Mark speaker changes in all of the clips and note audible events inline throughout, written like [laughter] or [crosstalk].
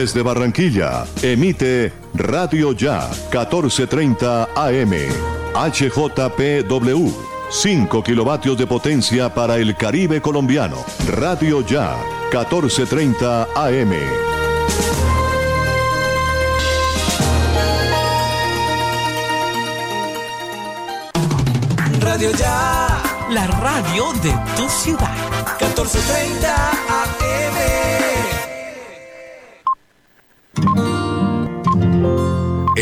Speaker 1: Desde Barranquilla, emite Radio Ya 1430 AM. HJPW. 5 kilovatios de potencia para el Caribe colombiano. Radio Ya 1430 AM.
Speaker 2: Radio Ya.
Speaker 3: La radio de tu ciudad.
Speaker 2: 1430 AM.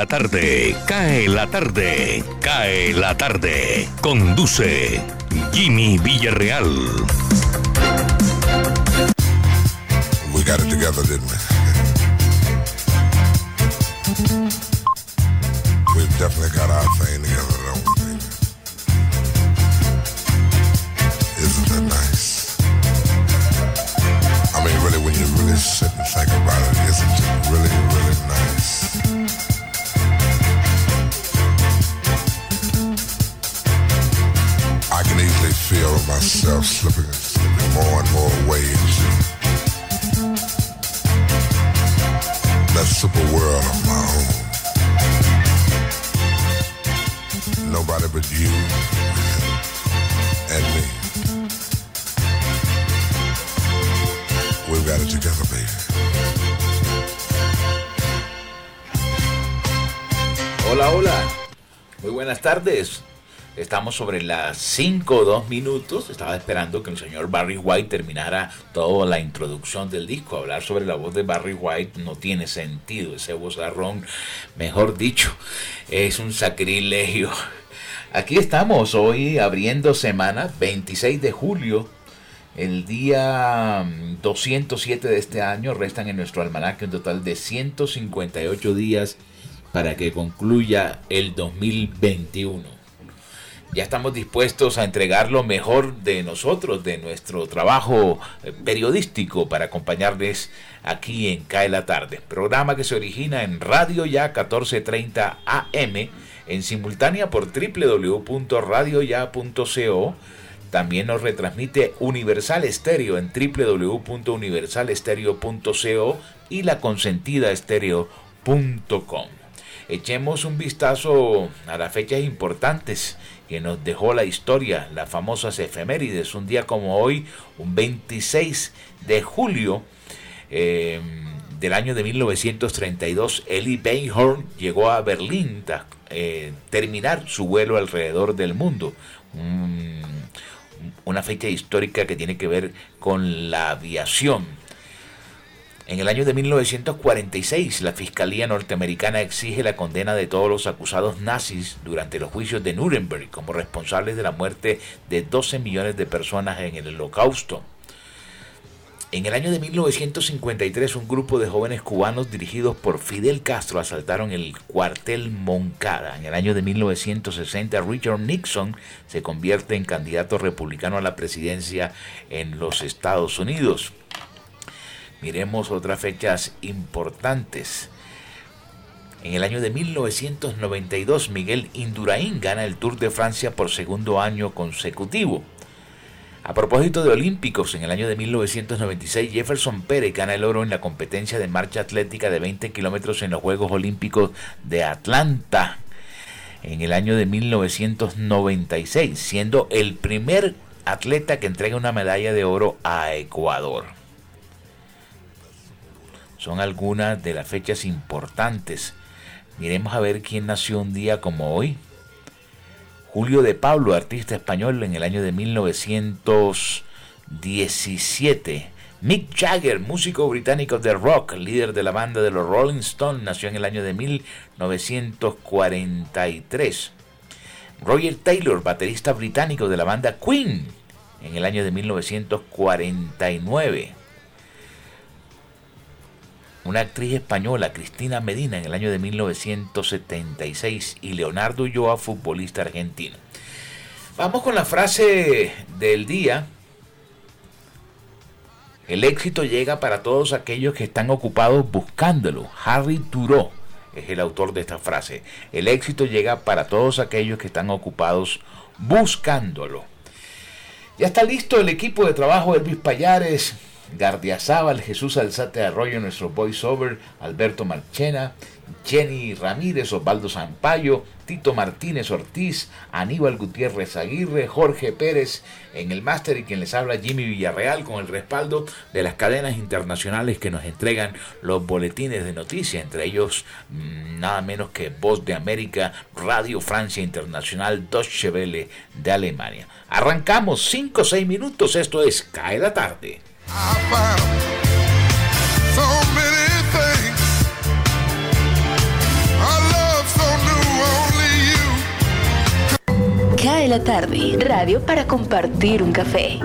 Speaker 4: La tarde, cae la tarde, cae la tarde. Conduce Jimmy Villarreal.
Speaker 5: We got it together, didn't we? We've definitely got our thing together, don't we? Isn't that nice? I mean, really, when you really sit and think about it, isn't feel myself slipping, slipping more and more away into that super world of my own. Nobody but you and me. We've got it together, baby.
Speaker 6: Hola, hola. Muy buenas tardes. Estamos sobre las 5 o 2 minutos. Estaba esperando que el señor Barry White terminara toda la introducción del disco. Hablar sobre la voz de Barry White no tiene sentido. Ese vozarrón, mejor dicho, es un sacrilegio. Aquí estamos hoy abriendo semana, 26 de julio. El día 207 de este año restan en nuestro almanaque un total de 158 días para que concluya el 2021 ya estamos dispuestos a entregar lo mejor de nosotros, de nuestro trabajo eh, periodístico para acompañarles aquí en Cae la Tarde. Programa que se origina en Radio Ya 1430 AM, en simultánea por www.radioya.co. También nos retransmite Universal Estéreo en www.universalestereo.co y la consentida. Echemos un vistazo a las fechas importantes que nos dejó la historia, las famosas efemérides. Un día como hoy, un 26 de julio eh, del año de 1932, Eli Beinhorn llegó a Berlín a eh, terminar su vuelo alrededor del mundo. Un, una fecha histórica que tiene que ver con la aviación. En el año de 1946, la Fiscalía norteamericana exige la condena de todos los acusados nazis durante los juicios de Nuremberg como responsables de la muerte de 12 millones de personas en el Holocausto. En el año de 1953, un grupo de jóvenes cubanos dirigidos por Fidel Castro asaltaron el cuartel Moncada. En el año de 1960, Richard Nixon se convierte en candidato republicano a la presidencia en los Estados Unidos. Miremos otras fechas importantes. En el año de 1992, Miguel Indurain gana el Tour de Francia por segundo año consecutivo. A propósito de Olímpicos, en el año de 1996, Jefferson Pérez gana el oro en la competencia de marcha atlética de 20 kilómetros en los Juegos Olímpicos de Atlanta. En el año de 1996, siendo el primer atleta que entrega una medalla de oro a Ecuador son algunas de las fechas importantes. Miremos a ver quién nació un día como hoy. Julio de Pablo, artista español en el año de 1917. Mick Jagger, músico británico de rock, líder de la banda de los Rolling Stones, nació en el año de 1943. Roger Taylor, baterista británico de la banda Queen, en el año de 1949. Una actriz española, Cristina Medina, en el año de 1976. Y Leonardo Ulloa, futbolista argentino. Vamos con la frase del día. El éxito llega para todos aquellos que están ocupados buscándolo. Harry Thoreau es el autor de esta frase. El éxito llega para todos aquellos que están ocupados buscándolo. Ya está listo el equipo de trabajo Elvis Payares, Gardiazabal, Jesús Alzate Arroyo, nuestro voiceover, Alberto Marchena, Jenny Ramírez, Osvaldo Zampayo, Tito Martínez Ortiz, Aníbal Gutiérrez Aguirre, Jorge Pérez en el máster y quien les habla Jimmy Villarreal con el respaldo de las cadenas internacionales que nos entregan los boletines de noticias, entre ellos mm, nada menos que Voz de América, Radio Francia Internacional, Deutsche Welle de Alemania. Arrancamos 5 o 6 minutos, esto es Cae la tarde.
Speaker 7: Cae la tarde, radio para compartir un café.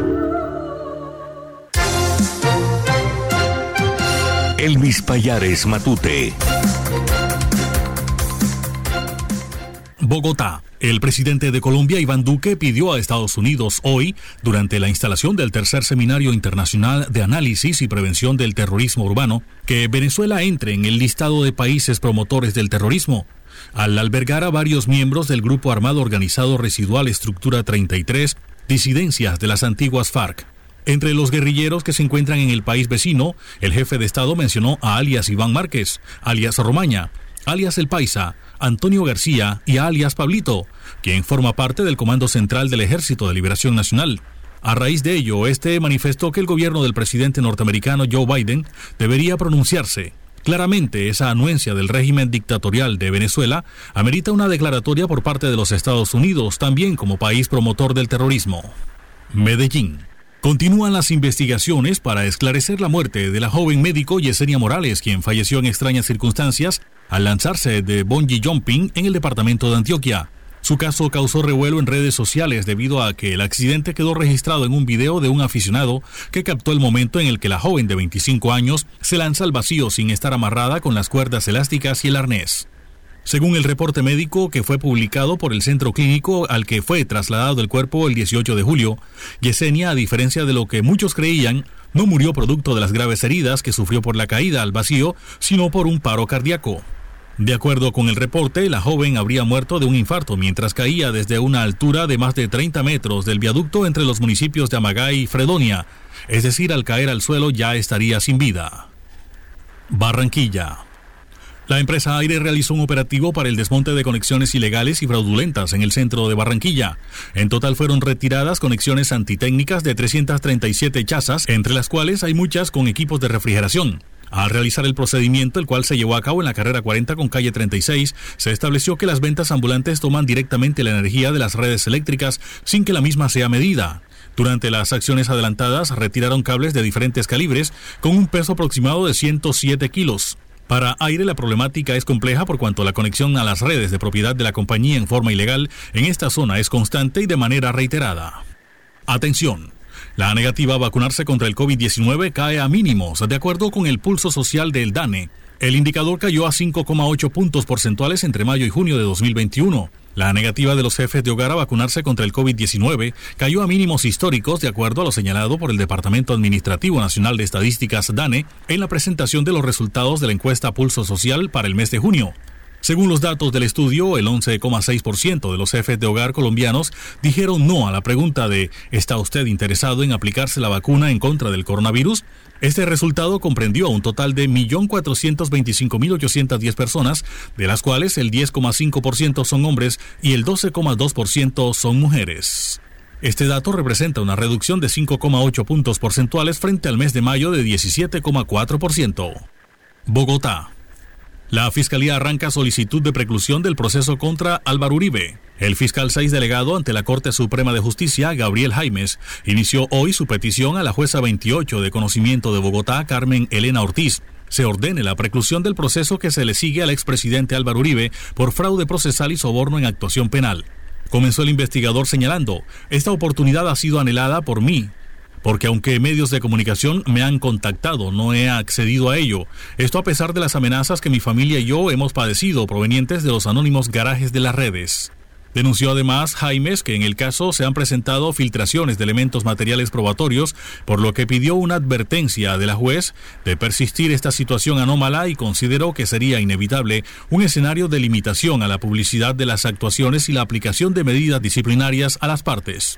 Speaker 4: Elvis Payares Matute.
Speaker 8: Bogotá. El presidente de Colombia, Iván Duque, pidió a Estados Unidos hoy, durante la instalación del tercer Seminario Internacional de Análisis y Prevención del Terrorismo Urbano, que Venezuela entre en el listado de países promotores del terrorismo, al albergar a varios miembros del grupo armado organizado residual Estructura 33, disidencias de las antiguas FARC. Entre los guerrilleros que se encuentran en el país vecino, el jefe de Estado mencionó a alias Iván Márquez, alias Romaña, alias El Paisa, Antonio García y alias Pablito, quien forma parte del Comando Central del Ejército de Liberación Nacional. A raíz de ello, este manifestó que el gobierno del presidente norteamericano Joe Biden debería pronunciarse. Claramente, esa anuencia del régimen dictatorial de Venezuela amerita una declaratoria por parte de los Estados Unidos, también como país promotor del terrorismo. Medellín. Continúan las investigaciones para esclarecer la muerte de la joven médico Yesenia Morales, quien falleció en extrañas circunstancias al lanzarse de bungee jumping en el departamento de Antioquia. Su caso causó revuelo en redes sociales debido a que el accidente quedó registrado en un video de un aficionado que captó el momento en el que la joven de 25 años se lanza al vacío sin estar amarrada con las cuerdas elásticas y el arnés. Según el reporte médico que fue publicado por el centro clínico al que fue trasladado el cuerpo el 18 de julio, Yesenia, a diferencia de lo que muchos creían, no murió producto de las graves heridas que sufrió por la caída al vacío, sino por un paro cardíaco. De acuerdo con el reporte, la joven habría muerto de un infarto mientras caía desde una altura de más de 30 metros del viaducto entre los municipios de Amagay y Fredonia, es decir, al caer al suelo ya estaría sin vida. Barranquilla. La empresa Aire realizó un operativo para el desmonte de conexiones ilegales y fraudulentas en el centro de Barranquilla. En total fueron retiradas conexiones antitécnicas de 337 chazas, entre las cuales hay muchas con equipos de refrigeración. Al realizar el procedimiento, el cual se llevó a cabo en la carrera 40 con calle 36, se estableció que las ventas ambulantes toman directamente la energía de las redes eléctricas sin que la misma sea medida. Durante las acciones adelantadas, retiraron cables de diferentes calibres con un peso aproximado de 107 kilos. Para Aire la problemática es compleja por cuanto la conexión a las redes de propiedad de la compañía en forma ilegal en esta zona es constante y de manera reiterada. Atención. La negativa a vacunarse contra el COVID-19 cae a mínimos, de acuerdo con el pulso social del DANE. El indicador cayó a 5,8 puntos porcentuales entre mayo y junio de 2021. La negativa de los jefes de hogar a vacunarse contra el COVID-19 cayó a mínimos históricos de acuerdo a lo señalado por el Departamento Administrativo Nacional de Estadísticas DANE en la presentación de los resultados de la encuesta Pulso Social para el mes de junio. Según los datos del estudio, el 11,6% de los jefes de hogar colombianos dijeron no a la pregunta de ¿está usted interesado en aplicarse la vacuna en contra del coronavirus? Este resultado comprendió a un total de 1.425.810 personas, de las cuales el 10,5% son hombres y el 12,2% son mujeres. Este dato representa una reducción de 5,8 puntos porcentuales frente al mes de mayo de 17,4%. Bogotá. La Fiscalía arranca solicitud de preclusión del proceso contra Álvaro Uribe. El fiscal 6 delegado ante la Corte Suprema de Justicia, Gabriel Jaimes, inició hoy su petición a la jueza 28 de conocimiento de Bogotá, Carmen Elena Ortiz. Se ordene la preclusión del proceso que se le sigue al expresidente Álvaro Uribe por fraude procesal y soborno en actuación penal. Comenzó el investigador señalando, esta oportunidad ha sido anhelada por mí, porque aunque medios de comunicación me han contactado, no he accedido a ello. Esto a pesar de las amenazas que mi familia y yo hemos padecido provenientes de los anónimos garajes de las redes. Denunció además Jaimes que en el caso se han presentado filtraciones de elementos materiales probatorios, por lo que pidió una advertencia de la juez de persistir esta situación anómala y consideró que sería inevitable un escenario de limitación a la publicidad de las actuaciones y la aplicación de medidas disciplinarias a las partes.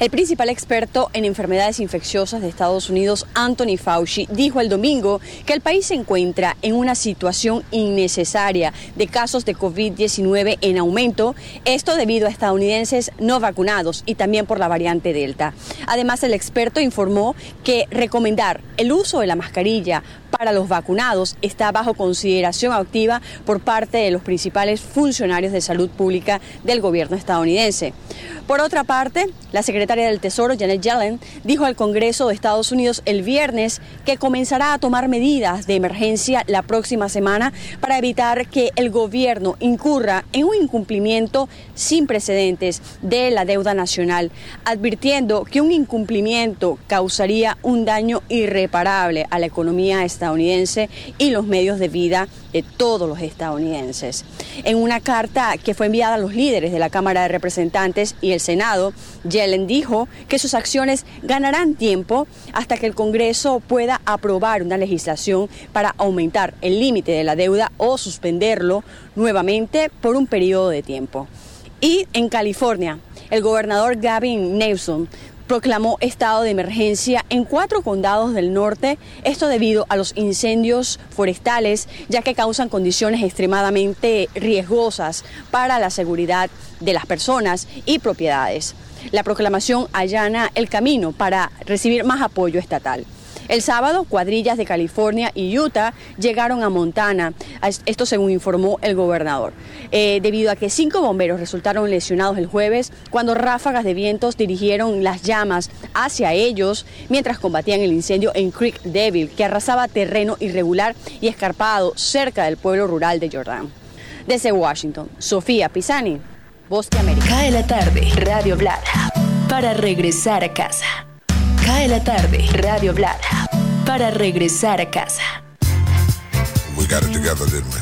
Speaker 9: El principal experto en enfermedades infecciosas de Estados Unidos, Anthony Fauci, dijo el domingo que el país se encuentra en una situación innecesaria de casos de COVID-19 en aumento, esto debido a estadounidenses no vacunados y también por la variante Delta. Además, el experto informó que recomendar el uso de la mascarilla para los vacunados está bajo consideración activa por parte de los principales funcionarios de salud pública del gobierno estadounidense. Por otra parte, la secretaria del Tesoro, Janet Yellen, dijo al Congreso de Estados Unidos el viernes que comenzará a tomar medidas de emergencia la próxima semana para evitar que el gobierno incurra en un incumplimiento sin precedentes de la deuda nacional, advirtiendo que un incumplimiento causaría un daño irreparable a la economía estadounidense y los medios de vida de todos los estadounidenses. En una carta que fue enviada a los líderes de la Cámara de Representantes y el Senado, Yellen dijo que sus acciones ganarán tiempo hasta que el Congreso pueda aprobar una legislación para aumentar el límite de la deuda o suspenderlo nuevamente por un periodo de tiempo. Y en California, el gobernador Gavin Newsom proclamó estado de emergencia en cuatro condados del norte, esto debido a los incendios forestales, ya que causan condiciones extremadamente riesgosas para la seguridad de las personas y propiedades. La proclamación allana el camino para recibir más apoyo estatal. El sábado, cuadrillas de California y Utah llegaron a Montana, esto según informó el gobernador, eh, debido a que cinco bomberos resultaron lesionados el jueves cuando ráfagas de vientos dirigieron las llamas hacia ellos mientras combatían el incendio en Creek Devil, que arrasaba terreno irregular y escarpado cerca del pueblo rural de Jordan. Desde Washington, Sofía Pisani, Voz de América.
Speaker 7: Cae la tarde, Radio Blada, para regresar a casa. Cae la tarde, Radio Blada, para regresar a casa.
Speaker 5: We got it together, didn't we?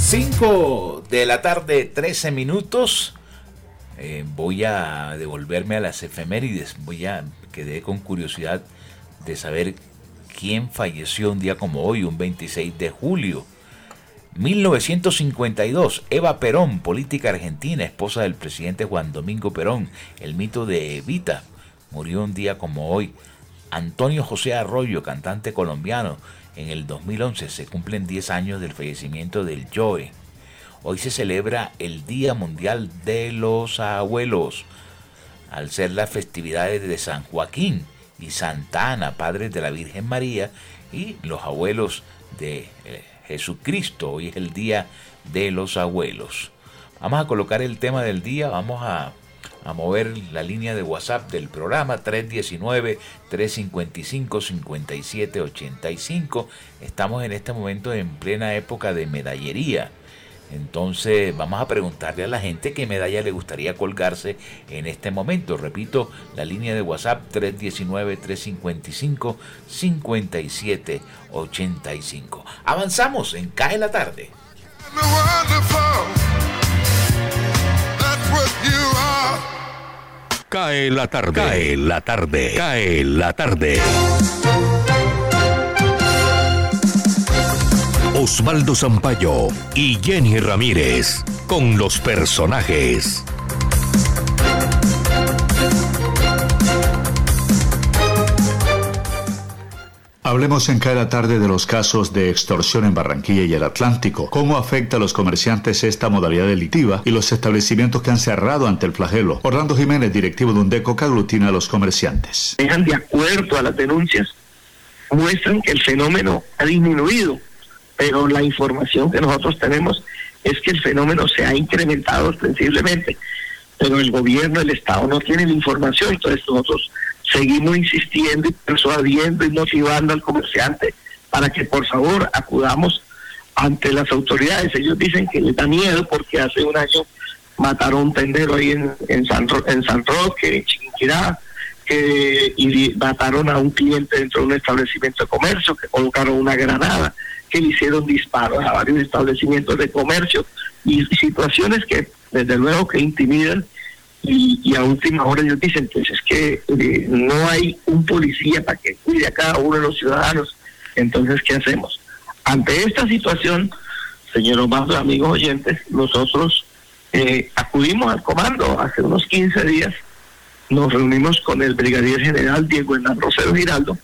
Speaker 6: 5 de la tarde, 13 minutos. Eh, voy a devolverme a las efemérides. Voy a quedé con curiosidad de saber quién falleció un día como hoy, un 26 de julio. 1952, Eva Perón, política argentina, esposa del presidente Juan Domingo Perón, el mito de Evita, murió un día como hoy. Antonio José Arroyo, cantante colombiano, en el 2011 se cumplen 10 años del fallecimiento del Joe. Hoy se celebra el Día Mundial de los Abuelos, al ser las festividades de San Joaquín y Santa Ana, padres de la Virgen María, y los abuelos de eh, Jesucristo. Hoy es el Día de los Abuelos. Vamos a colocar el tema del día, vamos a, a mover la línea de WhatsApp del programa 319-355-5785. Estamos en este momento en plena época de medallería. Entonces vamos a preguntarle a la gente qué medalla le gustaría colgarse en este momento. Repito, la línea de WhatsApp 319-355-5785. Avanzamos en Cae la tarde.
Speaker 4: Cae la tarde. Cae la tarde. Cae la tarde. Osvaldo Zampayo y Jenny Ramírez con los personajes.
Speaker 10: Hablemos en cada tarde de los casos de extorsión en Barranquilla y el Atlántico. ¿Cómo afecta a los comerciantes esta modalidad delictiva y los establecimientos que han cerrado ante el flagelo? Orlando Jiménez, directivo de UNDECO, que aglutina a los comerciantes.
Speaker 11: Dejan de acuerdo a las denuncias, muestran que el fenómeno ha disminuido, pero la información que nosotros tenemos es que el fenómeno se ha incrementado ostensiblemente, pero el gobierno, el Estado no tiene la información, entonces nosotros seguimos insistiendo y persuadiendo y motivando al comerciante para que por favor acudamos ante las autoridades. Ellos dicen que les da miedo porque hace un año mataron un tendero ahí en, en, San, en San Roque, en Chiquinquirá, que, y mataron a un cliente dentro de un establecimiento de comercio, que colocaron una granada, que le hicieron disparos a varios establecimientos de comercio y situaciones que desde luego que intimidan y, a última hora ellos dicen, pues es que eh, no hay un policía para que cuide a cada uno de los ciudadanos. Entonces, ¿qué hacemos? Ante esta situación, señor Osvaldo, amigos oyentes, nosotros eh, acudimos al comando hace unos 15 días, nos reunimos con el brigadier general Diego Hernán Rosero Giraldo,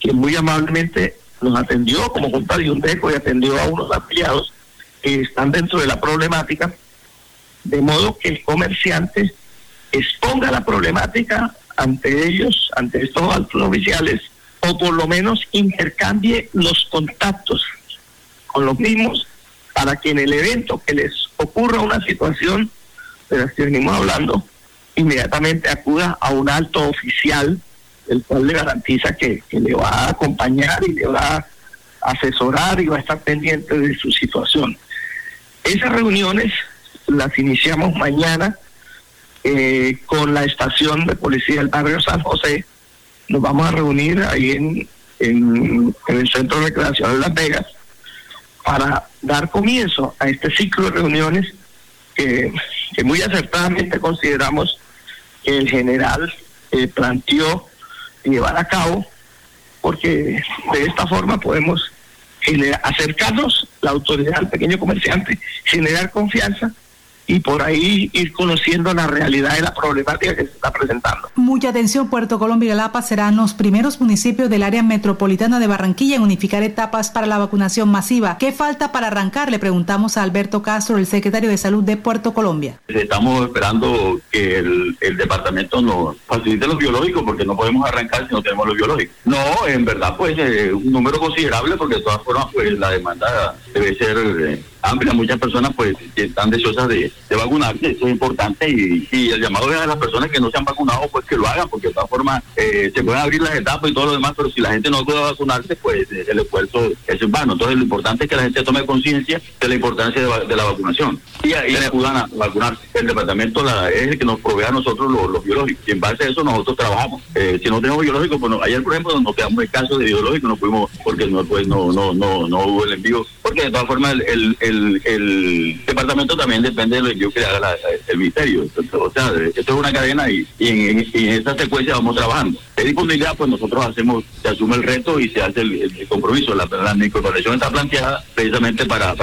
Speaker 11: que muy amablemente nos atendió como de un deco y atendió a unos afiliados que están dentro de la problemática, de modo que el comerciante exponga la problemática ante ellos, ante estos altos oficiales, o por lo menos intercambie los contactos con los mismos para que en el evento que les ocurra una situación de la que venimos hablando, inmediatamente acuda a un alto oficial, el cual le garantiza que, que le va a acompañar y le va a asesorar y va a estar pendiente de su situación. Esas reuniones las iniciamos mañana eh, con la estación de policía del barrio San José. Nos vamos a reunir ahí en, en, el Centro de Recreación de Las Vegas para dar comienzo a este ciclo de reuniones que, muy acertadamente consideramos que el general eh, planteó llevar a cabo, porque de esta forma podemos acercarnos la autoridad al pequeño comerciante, generar confianza y por ahí ir conociendo la realidad de la problemática que se está presentando.
Speaker 12: Mucha atención, Puerto Colombia y Galapa serán los primeros municipios del área metropolitana de Barranquilla en unificar etapas para la vacunación masiva. ¿Qué falta para arrancar? Le preguntamos a Alberto Castro, el secretario de Salud de Puerto Colombia.
Speaker 13: Estamos esperando que el, departamento nos facilite los biológicos porque no podemos arrancar si no tenemos los biológicos. No, en verdad, pues eh, un número considerable porque de todas formas, pues la demanda debe ser... Eh, amplia, muchas personas pues están deseosas de, de vacunarse, eso es importante y, el llamado es a las personas que no se han vacunado pues que lo hagan, porque de todas formas eh, se pueden abrir las etapas y todo lo demás, pero si la gente no puede vacunarse, pues eh, el esfuerzo es en vano. Entonces lo importante es que la gente tome conciencia de la importancia de, la vacunación y, y acudan a vacunarse. El departamento es el que nos provee a nosotros los, biológicos y en base a eso nosotros trabajamos. Eh, si no tenemos biológicos, pues ayer por ejemplo nos quedamos en caso de biológicos, no fuimos porque no, pues, no, no, no, no hubo el envío, porque de todas formas el el, departamento también depende de lo que haga el ministerio. o sea, esto es una cadena y, en, esta secuencia vamos trabajando. De disponibilidad, pues nosotros hacemos, se asume el reto y se hace el, compromiso. La, la, está planteada precisamente para,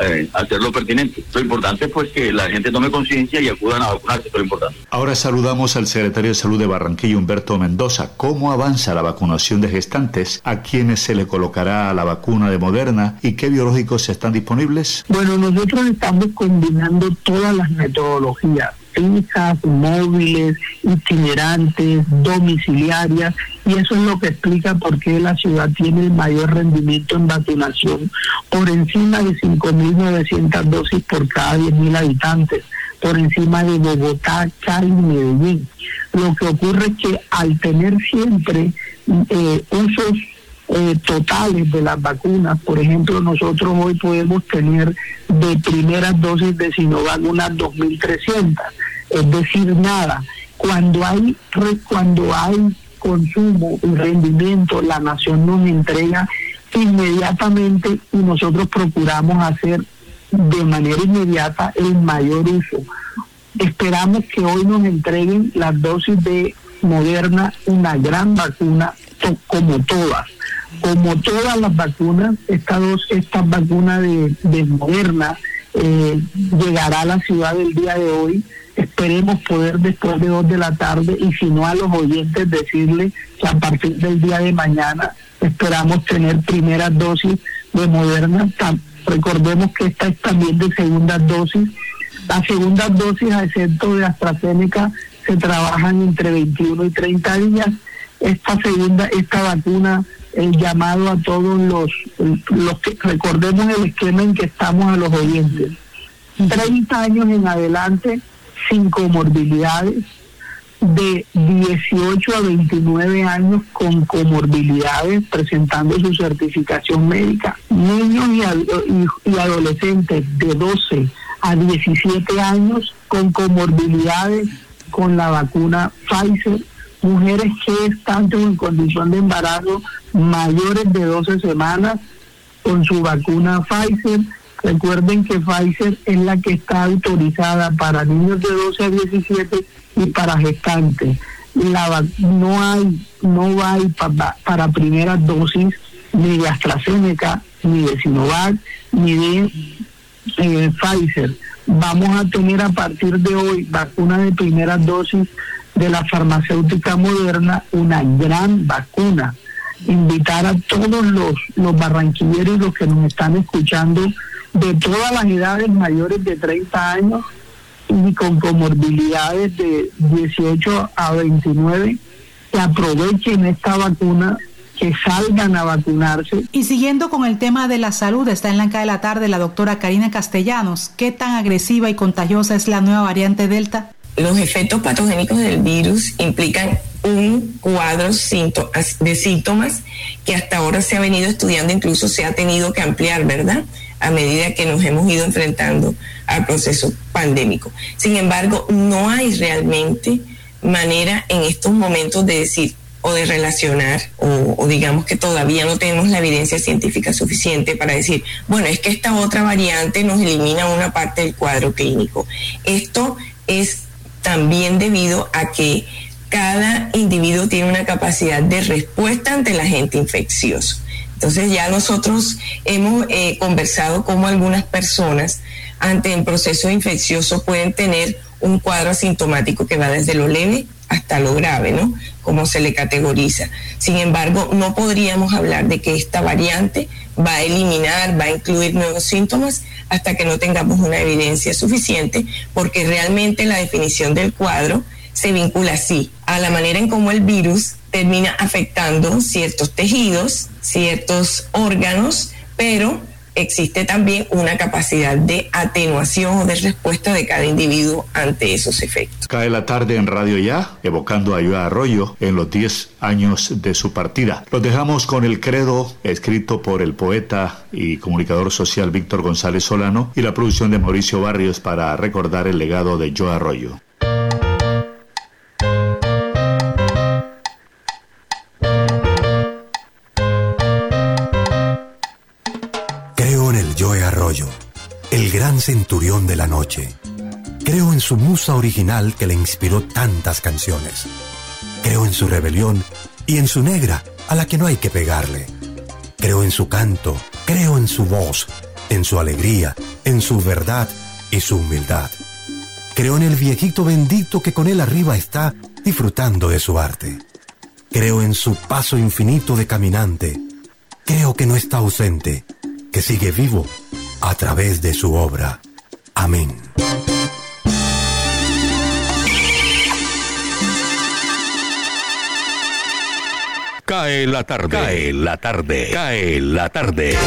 Speaker 13: eh, hacerlo pertinente. Lo importante es pues que la gente tome conciencia y acudan a vacunarse, lo importante.
Speaker 10: Ahora saludamos al secretario de Salud de Barranquilla, Humberto Mendoza. ¿Cómo avanza la vacunación de gestantes? ¿A quienes se le colocará la vacuna de Moderna? ¿Y qué biológicos están disponibles?
Speaker 11: Bueno, nosotros estamos combinando todas las metodologías fijas, móviles, itinerantes, domiciliarias, y eso es lo que explica por qué la ciudad tiene el mayor rendimiento en vacunación, por encima de 5.900 dosis por cada 10.000 habitantes, por encima de Bogotá, Cali y Medellín. Lo que ocurre es que al tener siempre eh, usos eh, totales de las vacunas. Por ejemplo, nosotros hoy podemos tener de primeras dosis de Sinovac unas 2.300, es decir, nada. Cuando hay, cuando hay consumo y rendimiento, la nación nos entrega inmediatamente y nosotros procuramos hacer de manera inmediata el mayor uso. Esperamos que hoy nos entreguen las dosis de Moderna, una gran vacuna, como todas como todas las vacunas, esta, dos, esta vacuna de, Moderna eh, llegará a la ciudad el día de hoy
Speaker 14: esperemos poder después de dos de la tarde y si no a los oyentes decirles que a partir del día de mañana esperamos tener primeras dosis de Moderna. Recordemos que esta es también de segunda dosis. Las segundas dosis, a excepto de AstraZeneca, se trabajan entre 21 y 30 días. Esta segunda, esta vacuna, el llamado a todos los, los que recordemos el esquema en que estamos a los oyentes. 30 años en adelante sin comorbilidades, de 18 a 29 años con comorbilidades presentando su certificación médica, niños y, adolescentes de 12 a 17 años con comorbilidades con la vacuna Pfizer, mujeres que están en condición de embarazo mayores de 12 semanas con su vacuna Pfizer. Recuerden que Pfizer es la que está autorizada para niños de 12 a 17 y para gestantes. La, no hay, no hay para, para primera dosis ni de AstraZeneca, ni de Sinovac, ni de eh, Pfizer. Vamos a tener a partir de hoy vacuna de primera dosis de la farmacéutica moderna, una gran vacuna. Invitar a todos los, los barranquilleros los que nos están escuchando de todas las edades mayores de 30 años y con comorbilidades de 18 a 29 que aprovechen esta vacuna que salgan a vacunarse.
Speaker 12: Y siguiendo con el tema de la salud, está en la de la tarde la doctora Karina Castellanos. ¿Qué tan agresiva y contagiosa es la nueva variante Delta?
Speaker 15: Los efectos patogénicos del virus implican un cuadro de síntomas que hasta ahora se ha venido estudiando, incluso se ha tenido que ampliar, ¿verdad? A medida que nos hemos ido enfrentando al proceso pandémico. Sin embargo, no hay realmente manera en estos momentos de decir o de relacionar, o, digamos que todavía no tenemos la evidencia científica suficiente para decir, bueno, es que esta otra variante nos elimina una parte del cuadro clínico. Esto es también debido a que cada individuo tiene una capacidad de respuesta ante el agente infeccioso. Entonces ya nosotros hemos eh, conversado cómo algunas personas ante el proceso infeccioso pueden tener un cuadro asintomático que va desde lo leve hasta lo grave, ¿no? Como se le categoriza. Sin embargo, no podríamos hablar de que esta variante va a eliminar, va a incluir nuevos síntomas hasta que no tengamos una evidencia suficiente, porque realmente la definición del cuadro se vincula así a la manera en cómo el virus termina afectando ciertos tejidos, ciertos órganos, pero existe también una capacidad de atenuación o de respuesta de cada individuo ante esos efectos.
Speaker 10: Cae la tarde en Radio Ya, evocando a Ayuda Arroyo en los 10 años de su partida. Los dejamos con el credo escrito por el poeta y comunicador social Víctor González Solano y la producción de Mauricio Barrios para recordar el legado de Joe Arroyo.
Speaker 16: Centurión de la noche. Creo en su musa original que le inspiró tantas canciones. Creo en su rebelión y en su negra, a la que no hay que pegarle. Creo en su canto, creo en su voz, en su alegría, en su verdad y su humildad. Creo en el viejito bendito que con él arriba está disfrutando de su arte. Creo en su paso infinito de caminante. Creo que no está ausente, que sigue vivo a través de su obra. Amén.
Speaker 4: Cae la tarde. Cae la tarde. Cae la tarde.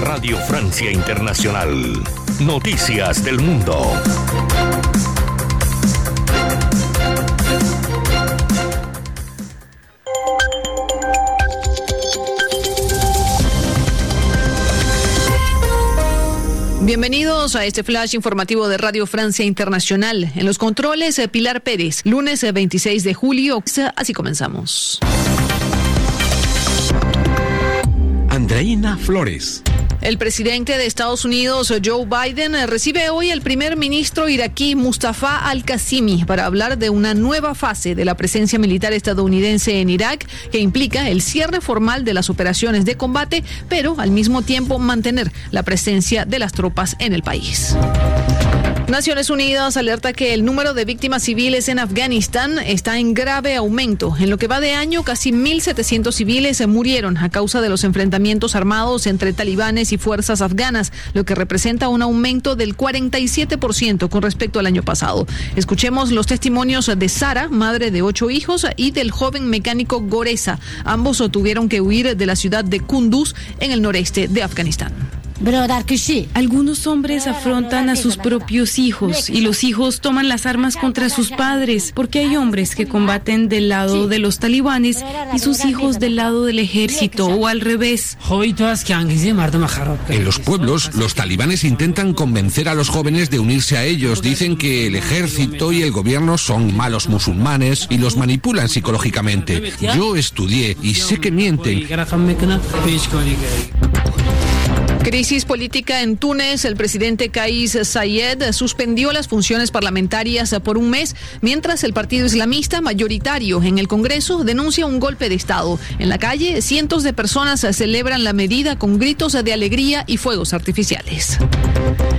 Speaker 4: Radio Francia Internacional. Noticias del Mundo.
Speaker 17: Bienvenidos a este flash informativo de Radio Francia Internacional. En los controles, eh, Pilar Pérez, lunes 26 eh, de julio. Así comenzamos.
Speaker 18: Andreina Flores.
Speaker 17: El presidente de Estados Unidos, Joe Biden, recibe hoy al primer ministro iraquí Mustafa al-Qasimi para hablar de una nueva fase de la presencia militar estadounidense en Irak que implica el cierre formal de las operaciones de combate, pero al mismo tiempo mantener la presencia de las tropas en el país. Naciones Unidas alerta que el número de víctimas civiles en Afganistán está en grave aumento. En lo que va de año, casi 1.700 civiles murieron a causa de los enfrentamientos armados entre talibanes y fuerzas afganas, lo que representa un aumento del 47% con respecto al año pasado. Escuchemos los testimonios de Sara, madre de ocho hijos, y del joven mecánico Goreza. Ambos tuvieron que huir de la ciudad de Kunduz en el noreste de Afganistán.
Speaker 18: Algunos hombres afrontan a sus propios hijos y los hijos toman las armas contra sus padres porque hay hombres que combaten del lado de los talibanes y sus hijos del lado del ejército o al revés.
Speaker 19: En los pueblos, los talibanes intentan convencer a los jóvenes de unirse a ellos. Dicen que el ejército y el gobierno son malos musulmanes y los manipulan psicológicamente. Yo estudié y sé que mienten.
Speaker 17: Crisis política en Túnez. El presidente Kais Sayed suspendió las funciones parlamentarias por un mes, mientras el partido islamista mayoritario en el Congreso denuncia un golpe de Estado. En la calle, cientos de personas celebran la medida con gritos de alegría y fuegos artificiales.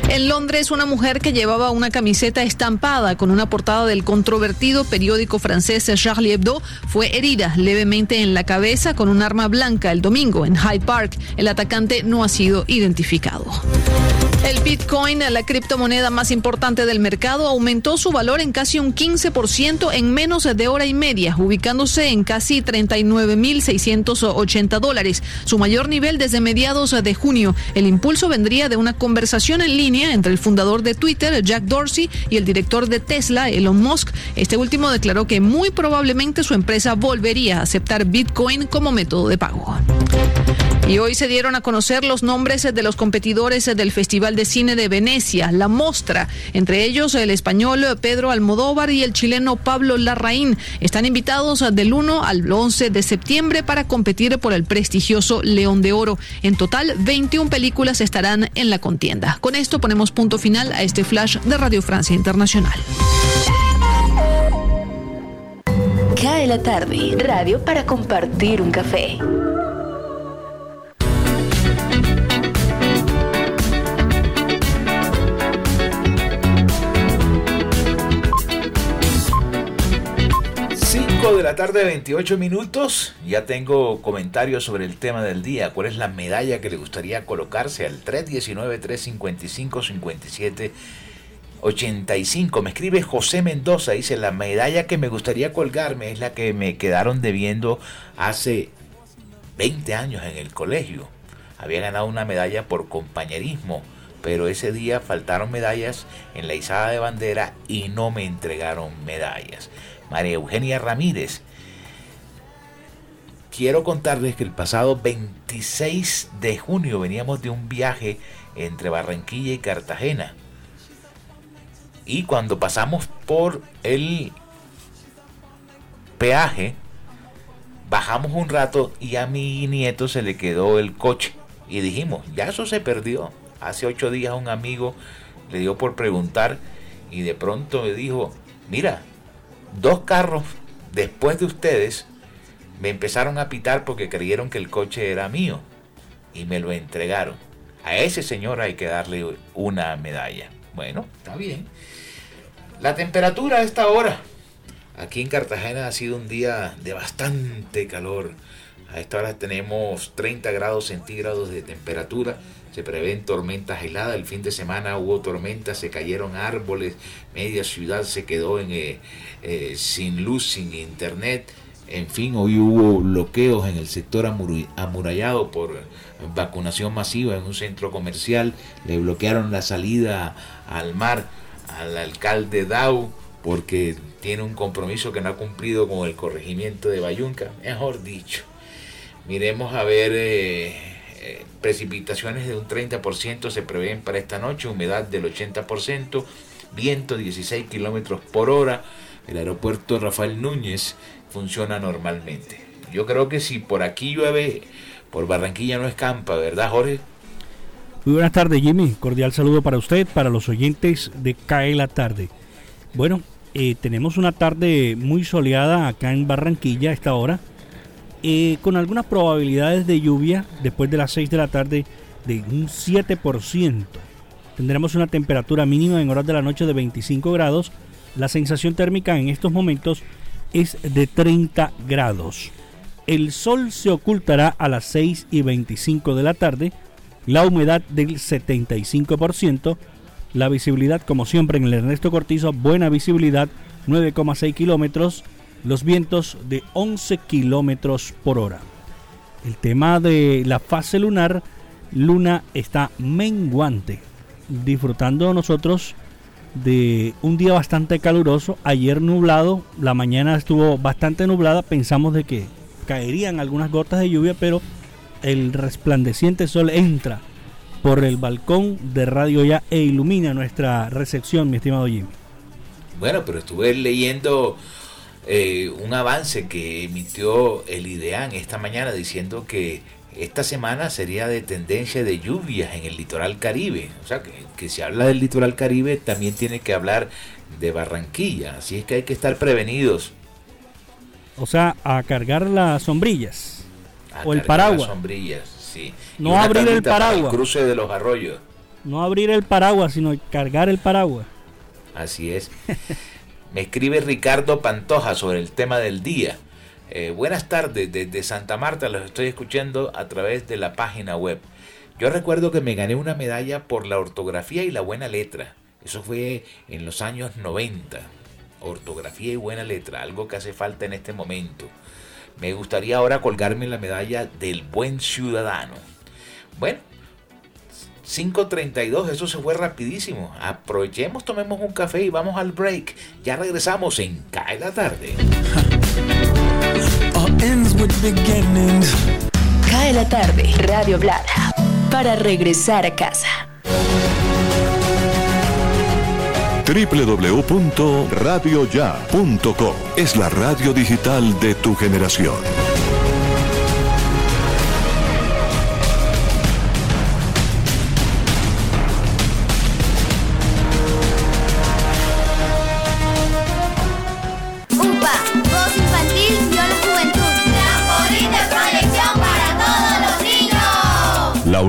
Speaker 17: En Londres, una mujer que llevaba una camiseta estampada con una portada del controvertido periódico francés Charlie Hebdo fue herida levemente en la cabeza con un arma blanca el domingo en Hyde Park. El atacante no ha sido identificado. El Bitcoin, la criptomoneda más importante del mercado, aumentó su valor en casi un 15% en menos de hora y media, ubicándose en casi 39.680 dólares, su mayor nivel desde mediados de junio. El impulso vendría de una conversación en línea entre el fundador de Twitter, Jack Dorsey, y el director de Tesla, Elon Musk. Este último declaró que muy probablemente su empresa volvería a aceptar Bitcoin como método de pago. Y hoy se dieron a conocer los nombres de los competidores del Festival de Cine de Venecia, La Mostra, entre ellos el español Pedro Almodóvar y el chileno Pablo Larraín. Están invitados del 1 al 11 de septiembre para competir por el prestigioso León de Oro. En total, 21 películas estarán en la contienda. Con esto ponemos punto final a este flash de Radio Francia Internacional.
Speaker 7: Cae la tarde, radio para compartir un café.
Speaker 6: La tarde, 28 minutos. Ya tengo comentarios sobre el tema del día. ¿Cuál es la medalla que le gustaría colocarse al 319-355-5785? Me escribe José Mendoza. Dice: La medalla que me gustaría colgarme es la que me quedaron debiendo hace 20 años en el colegio. Había ganado una medalla por compañerismo pero ese día faltaron medallas en la izada de bandera y no me entregaron medallas. María Eugenia Ramírez. Quiero contarles que el pasado 26 de junio veníamos de un viaje entre Barranquilla y Cartagena. Y cuando pasamos por el peaje, bajamos un rato y a mi nieto se le quedó el coche. Y dijimos, ya eso se perdió. Hace ocho días un amigo le dio por preguntar y de pronto me dijo, mira, dos carros después de ustedes me empezaron a pitar porque creyeron que el coche era mío y me lo entregaron. A ese señor hay que darle una medalla. Bueno, está bien. La temperatura a esta hora. Aquí en Cartagena ha sido un día de bastante calor. A esta hora tenemos 30 grados centígrados de temperatura se prevén tormentas heladas. El fin de semana hubo tormentas, se cayeron árboles, media ciudad se quedó eh, eh, sin luz, sin internet. En fin, hoy hubo bloqueos en el sector amurallado por vacunación masiva en un centro comercial. Le bloquearon la salida al mar al alcalde Dau porque tiene un compromiso que no ha cumplido con el corregimiento de Bayunca. Mejor dicho, miremos a ver... Eh, precipitaciones de un 30% se prevén para esta noche, humedad del 80%, viento 16 kilómetros por hora. El aeropuerto Rafael Núñez funciona normalmente. Yo creo que si por aquí llueve, por Barranquilla no escampa, ¿verdad, Jorge?
Speaker 20: Muy buenas tardes, Jimmy. Cordial saludo para usted, para los oyentes de CAE la tarde. Bueno, eh, tenemos una tarde muy soleada acá en Barranquilla a esta hora, eh, con algunas probabilidades de lluvia después de las 6 de la tarde de un 7%. Tendremos una temperatura mínima en horas de la noche de 25 grados. La sensación térmica en estos momentos es de 30 grados. El sol se ocultará a las 6 y 25 de la tarde la humedad del 75%, la visibilidad como siempre en el Ernesto Cortizo, buena visibilidad 9,6 kilómetros, los vientos de 11 kilómetros por hora. El tema de la fase lunar, luna está menguante, disfrutando nosotros de un día bastante caluroso, ayer nublado, la mañana estuvo bastante nublada, pensamos de que caerían algunas gotas de lluvia, pero el resplandeciente sol entra por el balcón de Radio Ya e ilumina nuestra recepción, mi estimado Jimmy.
Speaker 6: Bueno, pero estuve leyendo eh, un avance que emitió el IDEAN esta mañana diciendo que esta semana sería de tendencia de lluvias en el litoral caribe. O sea, que, que si habla del litoral caribe también tiene que hablar de Barranquilla. Así es que hay que estar prevenidos.
Speaker 20: O sea, a cargar las sombrillas o el paraguas.
Speaker 6: sombrillas, sí.
Speaker 20: No abrir el paraguas.
Speaker 6: El cruce de los arroyos.
Speaker 20: No abrir el paraguas, sino cargar el paraguas.
Speaker 6: Así es. [laughs] Me escribe Ricardo Pantoja sobre el tema del día. Eh, buenas tardes, desde Santa Marta los estoy escuchando a través de la página web. Yo recuerdo que me gané una medalla por la ortografía y la buena letra. Eso fue en los años 90. Ortografía y buena letra, algo que hace falta en este momento. Me gustaría ahora colgarme la medalla del buen ciudadano. Bueno, 5.32, eso se fue rapidísimo. Aprovechemos, tomemos un café y vamos al break. Ya regresamos en Cae la tarde.
Speaker 7: Cae la tarde, Radio Blada, para regresar a casa
Speaker 1: www.radioya.com es la radio digital de tu generación.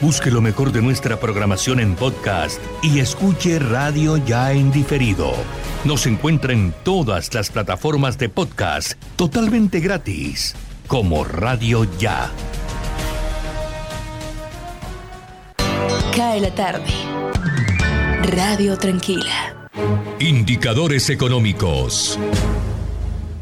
Speaker 4: Busque lo mejor de nuestra programación en podcast y escuche Radio Ya en diferido. Nos encuentra en todas las plataformas de podcast totalmente gratis, como Radio Ya.
Speaker 7: Cae la tarde. Radio Tranquila.
Speaker 4: Indicadores económicos.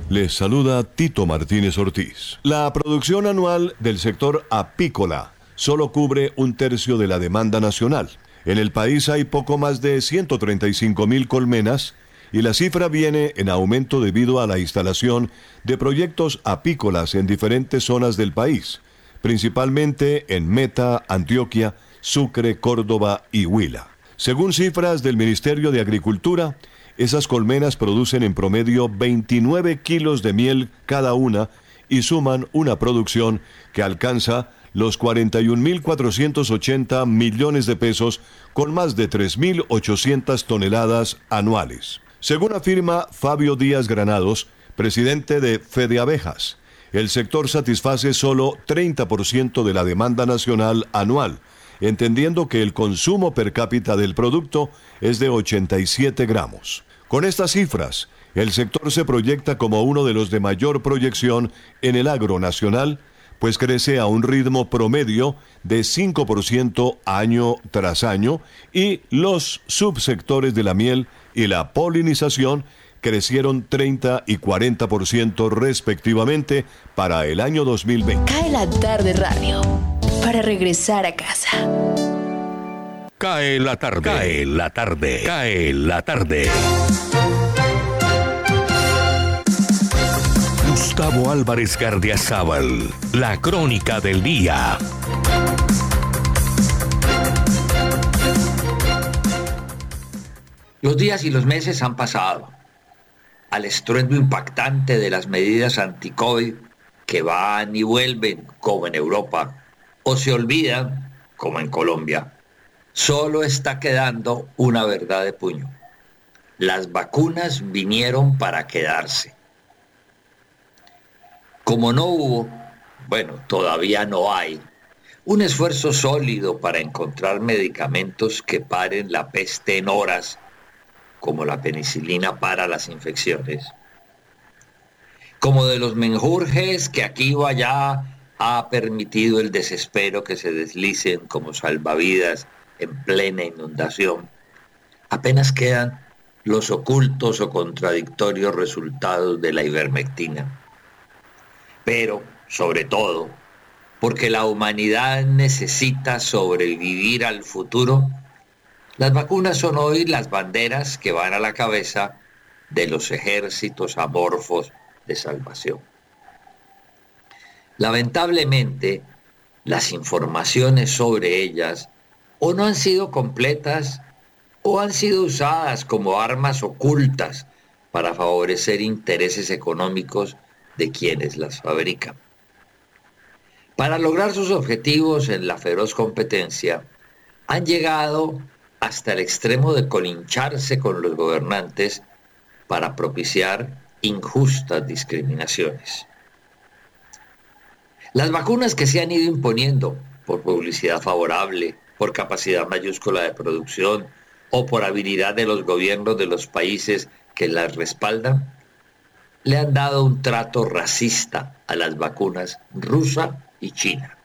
Speaker 1: Les saluda Tito Martínez Ortiz. La producción anual del sector apícola solo cubre un tercio de la demanda nacional. En el país hay poco más de 135 mil colmenas y la cifra viene en aumento debido a la instalación de proyectos apícolas en diferentes zonas del país, principalmente en Meta, Antioquia, Sucre, Córdoba y Huila. Según cifras del Ministerio de Agricultura, esas colmenas producen en promedio 29 kilos de miel cada una y suman una producción que alcanza los 41.480 millones de pesos con más de 3.800 toneladas anuales. Según afirma Fabio Díaz Granados, presidente de Fede Abejas, el sector satisface solo 30% de la demanda nacional anual, entendiendo que el consumo per cápita del producto es de 87 gramos. Con estas cifras, el sector se proyecta como uno de los de mayor proyección en el agro nacional, pues crece a un ritmo promedio de 5% año tras año y los subsectores de la miel y la polinización crecieron 30 y 40% respectivamente para el año 2020.
Speaker 7: Cae la tarde radio para regresar a casa.
Speaker 4: Cae la tarde. Cae la tarde. Cae la tarde. Gustavo Álvarez Gardiazabal, la crónica del día.
Speaker 21: Los días y los meses han pasado. Al estruendo impactante de las medidas anti-COVID que van y vuelven como en Europa o se olvidan como en Colombia solo está quedando una verdad de puño. Las vacunas vinieron para quedarse. Como no hubo, bueno, todavía no hay, un esfuerzo sólido para encontrar medicamentos que paren la peste en horas, como la penicilina para las infecciones. Como de los menjurjes que aquí o allá ha permitido el desespero que se deslicen como salvavidas en plena inundación, apenas quedan los ocultos o contradictorios resultados de la ivermectina. Pero, sobre todo, porque la humanidad necesita sobrevivir al futuro, las vacunas son hoy las banderas que van a la cabeza de los ejércitos amorfos de salvación. Lamentablemente, las informaciones sobre ellas o no han sido completas o han sido usadas como armas ocultas para favorecer intereses económicos de quienes las fabrican. Para lograr sus objetivos en la feroz competencia, han llegado hasta el extremo de colincharse con los gobernantes para propiciar injustas discriminaciones. Las vacunas que se han ido imponiendo por publicidad favorable, por capacidad mayúscula de producción o por habilidad de los gobiernos de los países que las respaldan, le han dado un trato racista a las vacunas rusa y china.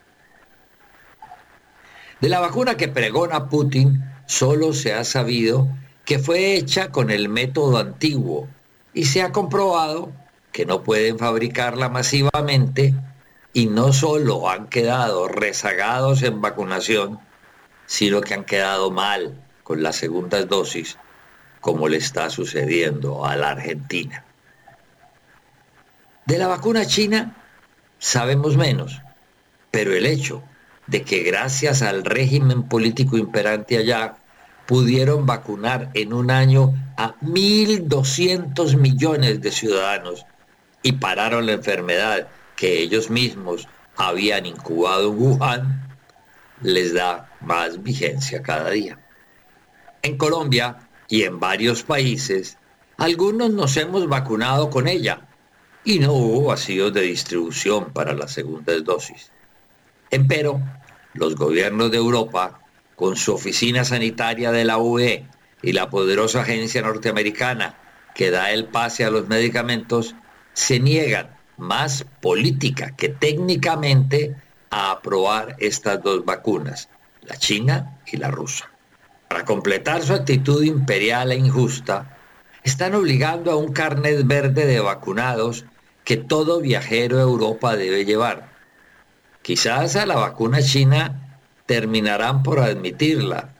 Speaker 21: De la vacuna que pregona Putin solo se ha sabido que fue hecha con el método antiguo y se ha comprobado que no pueden fabricarla masivamente y no solo han quedado rezagados en vacunación, sino que han quedado mal con las segundas dosis, como le está sucediendo a la Argentina. De la vacuna china sabemos menos, pero el hecho de que gracias al régimen político imperante allá pudieron vacunar en un año a 1.200 millones de ciudadanos y pararon la enfermedad que ellos mismos habían incubado en Wuhan, les da más vigencia cada día. En Colombia y en varios países, algunos nos hemos vacunado con ella y no hubo vacíos de distribución para las segundas dosis. Empero, los gobiernos de Europa, con su oficina sanitaria de la UE y la poderosa agencia norteamericana que da el pase a los medicamentos, se niegan más política que técnicamente a aprobar estas dos vacunas, la china y la rusa. Para completar su actitud imperial e injusta, están obligando a un carnet verde de vacunados que todo viajero a Europa debe llevar. Quizás a la vacuna china terminarán por admitirla,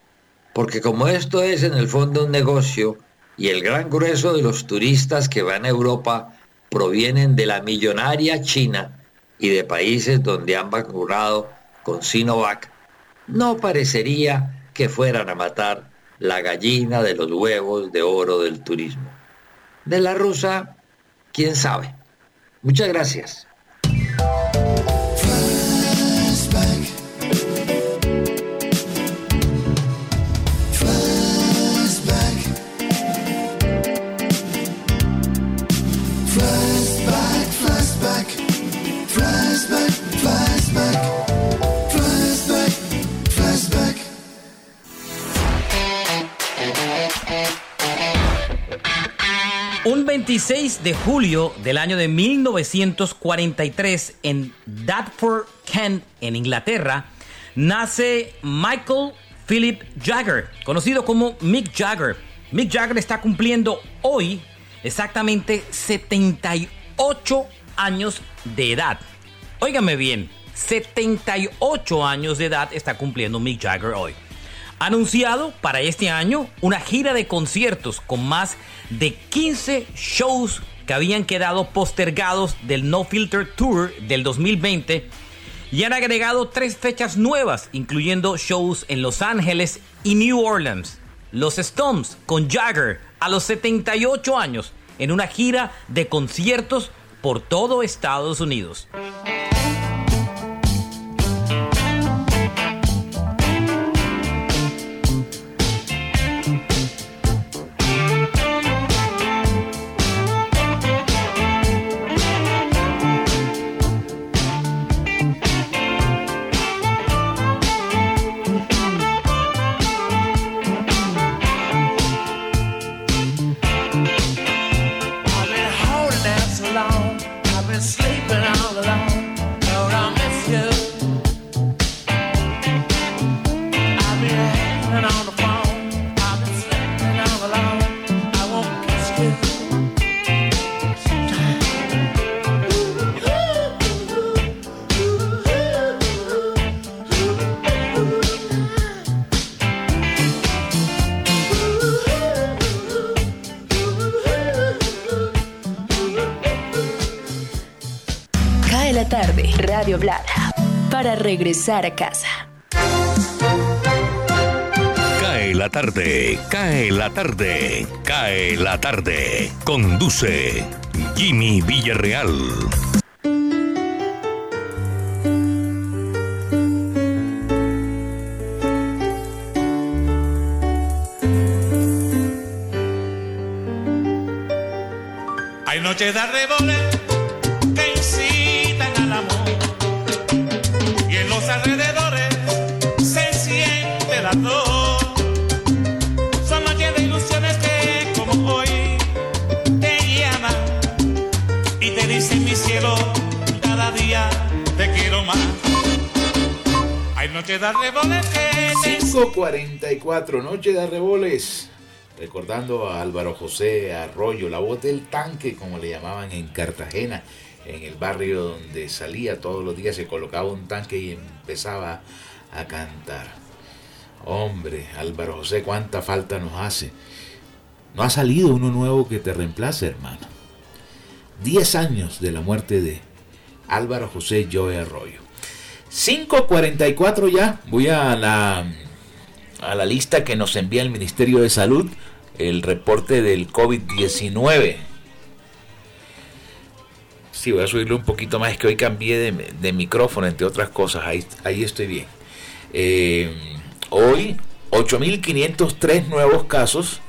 Speaker 21: porque como esto es en el fondo un negocio y el gran grueso de los turistas que van a Europa provienen de la millonaria China y de países donde han vacunado con Sinovac, no parecería que fueran a matar la gallina de los huevos de oro del turismo. De la rusa, quién sabe. Muchas gracias.
Speaker 22: Un 26 de julio del año de 1943 en Dartford, Kent, en Inglaterra, nace Michael Philip Jagger, conocido como Mick Jagger. Mick Jagger está cumpliendo hoy exactamente 78 años de edad. Óigame bien, 78 años de edad está cumpliendo Mick Jagger hoy anunciado para este año una gira de conciertos con más de 15 shows que habían quedado postergados del No Filter Tour del 2020 y han agregado tres fechas nuevas, incluyendo shows en Los Ángeles y New Orleans. Los Stones con Jagger a los 78 años en una gira de conciertos por todo Estados Unidos.
Speaker 7: Regresar a casa.
Speaker 4: Cae la tarde, cae la tarde, cae la tarde. Conduce Jimmy Villarreal.
Speaker 23: Hay noches de arreboles Noche de arreboles.
Speaker 6: 544, Noche de arreboles. Recordando a Álvaro José Arroyo, la voz del tanque, como le llamaban en Cartagena, en el barrio donde salía todos los días, se colocaba un tanque y empezaba a cantar. Hombre, Álvaro José, cuánta falta nos hace. No ha salido uno nuevo que te reemplace, hermano. Diez años de la muerte de Álvaro José Joe Arroyo. 5.44 ya. Voy a la, a la lista que nos envía el Ministerio de Salud, el reporte del COVID-19. Sí, voy a subirlo un poquito más, es que hoy cambié de, micrófono, entre otras cosas. Ahí, ahí estoy bien. Eh, hoy, 8.503 nuevos casos,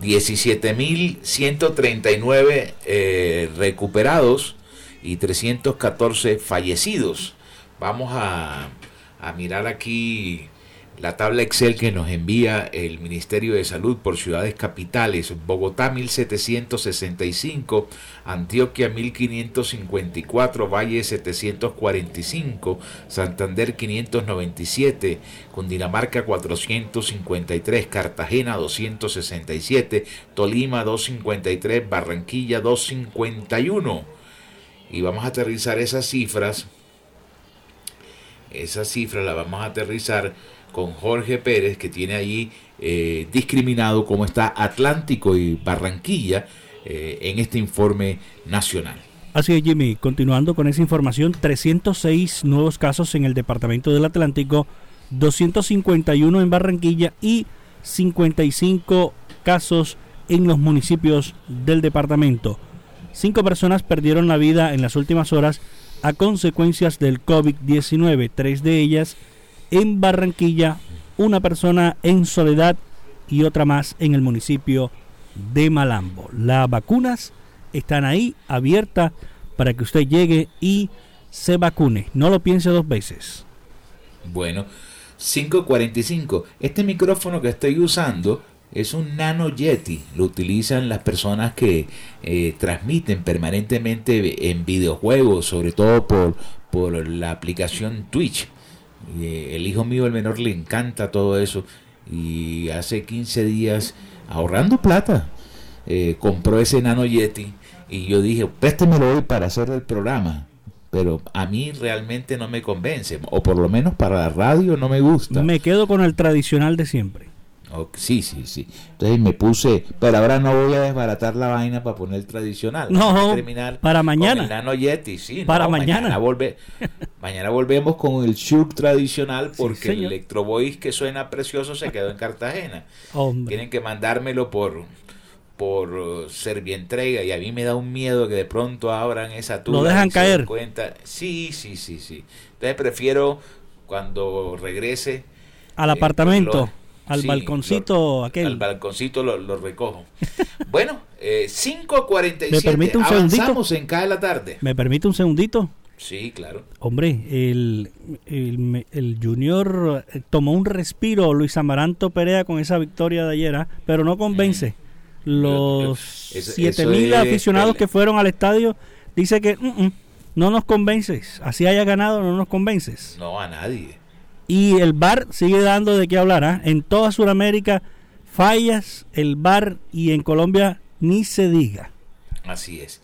Speaker 6: 17.139 eh, recuperados y 314 fallecidos. Vamos a, mirar aquí la tabla Excel que nos envía el Ministerio de Salud por ciudades capitales. Bogotá 1765, Antioquia 1554, Valle 745, Santander 597, Cundinamarca 453, Cartagena 267, Tolima 253, Barranquilla 251. y vamos a aterrizar esas cifras. Esas cifras las vamos a aterrizar con Jorge Pérez, que tiene allí eh, discriminado cómo está Atlántico y Barranquilla eh, en este informe nacional.
Speaker 20: Así es, Jimmy. Continuando con esa información, 306 nuevos casos en el departamento del Atlántico, 251 en Barranquilla y 55 casos en los municipios del departamento. Cinco personas perdieron la vida en las últimas horas a consecuencias del COVID-19, tres de ellas en Barranquilla, una persona en Soledad y otra más en el municipio de Malambo. Las vacunas están ahí abiertas para que usted llegue y se vacune. No lo piense dos veces.
Speaker 6: Bueno, 545. Este micrófono que estoy usando es un nano Yeti. Lo utilizan las personas que eh, transmiten permanentemente en videojuegos, sobre todo por, por la aplicación Twitch. Eh, el hijo mío, el menor, le encanta todo eso. Y hace 15 días, ahorrando plata, eh, compró ese nano Yeti. Y yo dije, préstemelo hoy para hacer el programa pero a mí realmente no me convence, o por lo menos para la radio no me gusta.
Speaker 20: Me quedo con el tradicional de siempre.
Speaker 6: Sí, sí, sí. Entonces me puse, pero ahora no voy a desbaratar la vaina para poner el tradicional.
Speaker 20: No, para mañana.
Speaker 6: Nano Yeti, sí.
Speaker 20: Para mañana.
Speaker 6: Mañana, volve, mañana volvemos con el Shure tradicional porque el Electro Voice que suena precioso se quedó en Cartagena. Tienen que mandármelo por por uh, servientrega y a mí me da un miedo que de pronto abran esa
Speaker 20: tuba. Lo dejan caer.
Speaker 6: Cuenta. Sí, sí, sí, sí. Entonces prefiero cuando regrese
Speaker 20: al eh, apartamento, al balconcito aquel.
Speaker 6: Al balconcito lo, recojo. [laughs] bueno, eh, 5.47.
Speaker 20: ¿Me permite un
Speaker 6: Avanzamos en Cae la tarde.
Speaker 20: ¿Me permite un segundito?
Speaker 6: Sí, claro.
Speaker 20: Hombre, el, el, el, Junior eh, tomó un respiro, Luis Amaranto Perea, con esa victoria de ayer, ¿ah? pero no convence. Los siete mil aficionados que fueron al estadio dice que mm, mm, no nos convences. Así haya ganado, no nos convences.
Speaker 6: No, a nadie.
Speaker 20: Y el bar sigue dando de qué hablar. ¿ah? En toda Sudamérica fallas el bar y en Colombia ni se diga.
Speaker 6: Así es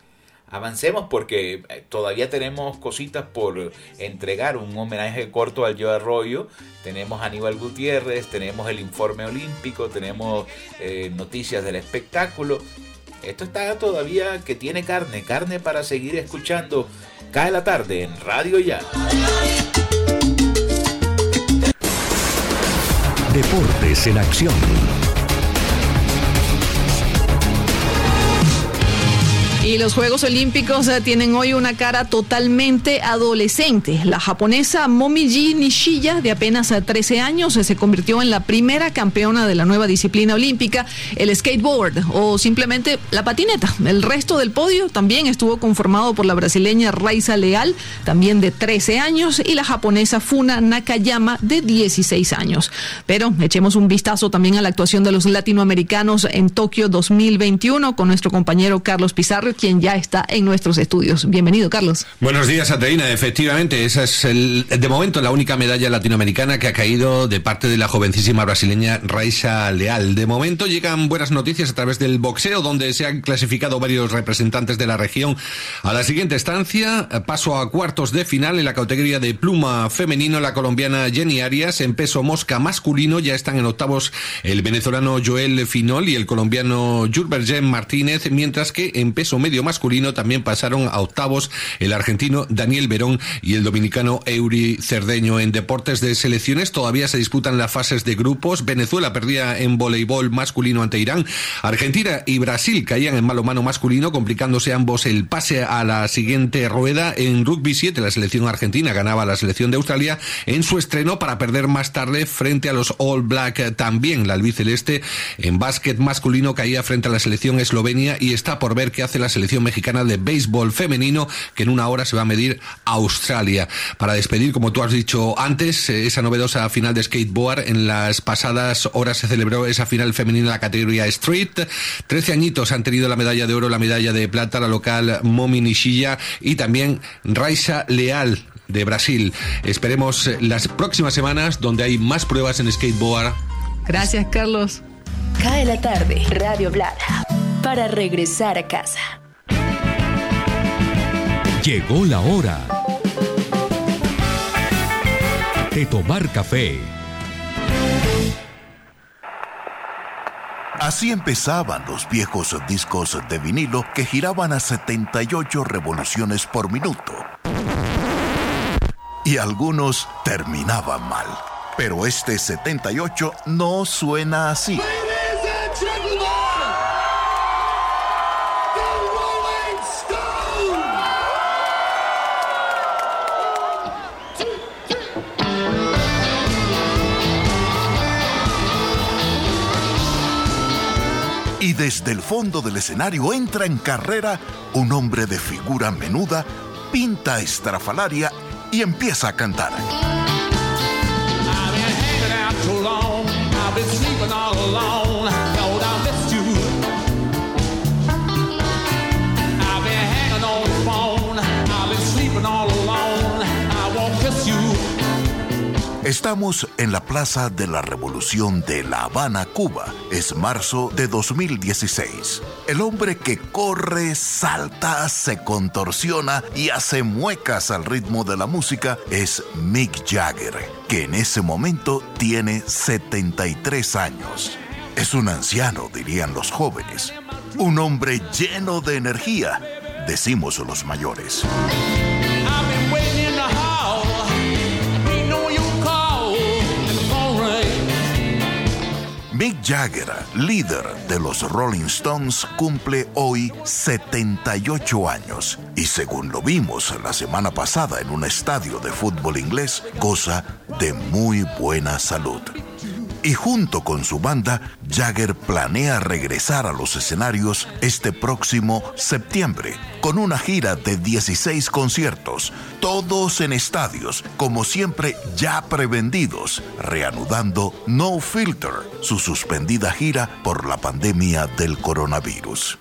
Speaker 6: avancemos porque eh, todavía tenemos cositas por entregar, un homenaje corto al Joe Arroyo, tenemos Aníbal Gutiérrez, tenemos el informe olímpico, tenemos eh, noticias del espectáculo. Esto está todavía que tiene carne, carne para seguir escuchando. Cae la tarde en Radio Ya.
Speaker 4: Deportes en acción.
Speaker 17: Y los Juegos Olímpicos eh, tienen hoy una cara totalmente adolescente. La japonesa Momiji Nishiya, de apenas 13 eh, años, eh, se convirtió en la primera campeona de la nueva disciplina olímpica, el skateboard o simplemente la patineta. El resto del podio también estuvo conformado por la brasileña Raiza Leal, también de 13 años, y la japonesa Funa Nakayama, de 16 años. Pero echemos un vistazo también a la actuación de los latinoamericanos en Tokio 2021 con nuestro compañero Carlos Pizarro quien ya está en nuestros estudios. Bienvenido, Carlos.
Speaker 19: Buenos días, Ateína. Efectivamente, esa es el, de momento la única medalla latinoamericana que ha caído de parte de la jovencísima brasileña Raisa Leal. De momento llegan buenas noticias a través del boxeo, donde se han clasificado varios representantes de la región a la siguiente estancia. Paso a cuartos de final en la categoría de pluma femenino. La colombiana Jenny Arias en peso mosca masculino ya están en octavos el venezolano Joel Finol y el colombiano Jurbergen Martínez, mientras que en peso medio masculino también pasaron a octavos el argentino Daniel Verón y el dominicano Euri Cerdeño. En deportes de selecciones todavía se disputan las fases de grupos. Venezuela perdía en voleibol masculino ante Irán. Argentina y Brasil caían en malo mano masculino, complicándose ambos el pase a la siguiente rueda. En rugby 7 la selección argentina ganaba a la selección de Australia en su estreno para perder más tarde frente a los All Black también. La albiceleste en básquet masculino caía frente a la selección eslovenia y está por ver qué hace la selección mexicana de béisbol femenino que en una hora se va a medir Australia. Para despedir, como tú has dicho antes, eh, esa novedosa final de skateboard, en las pasadas horas se celebró esa final femenina en la categoría Street. Trece añitos han tenido la medalla de oro, la medalla de plata, la local Momi Nishilla y también Raisa Leal de Brasil. Esperemos eh, las próximas semanas donde hay más pruebas en skateboard.
Speaker 17: Gracias, Carlos.
Speaker 7: Cae la tarde, Radio Blada, para regresar a casa.
Speaker 4: Llegó la hora de tomar café.
Speaker 24: Así empezaban los viejos discos de vinilo que giraban a 78 revoluciones por minuto. Y algunos terminaban mal. Pero este 78 no suena así. Y desde el fondo del escenario entra en carrera un hombre de figura menuda, pinta estrafalaria y empieza a cantar. Estamos en la Plaza de la Revolución de La Habana, Cuba. Es marzo de 2016. El hombre que corre, salta, se contorsiona y hace muecas al ritmo de la música es Mick Jagger, que en ese momento tiene 73 años. Es un anciano, dirían los jóvenes. Un hombre lleno de energía, decimos los mayores. Jagger, líder de los Rolling Stones, cumple hoy 78 años y según lo vimos la semana pasada en un estadio de fútbol inglés, goza de muy buena salud. Y junto con su banda, Jagger planea regresar a los escenarios este próximo septiembre, con una gira de 16 conciertos, todos en estadios, como siempre ya prevendidos, reanudando No Filter, su suspendida gira por la pandemia del coronavirus.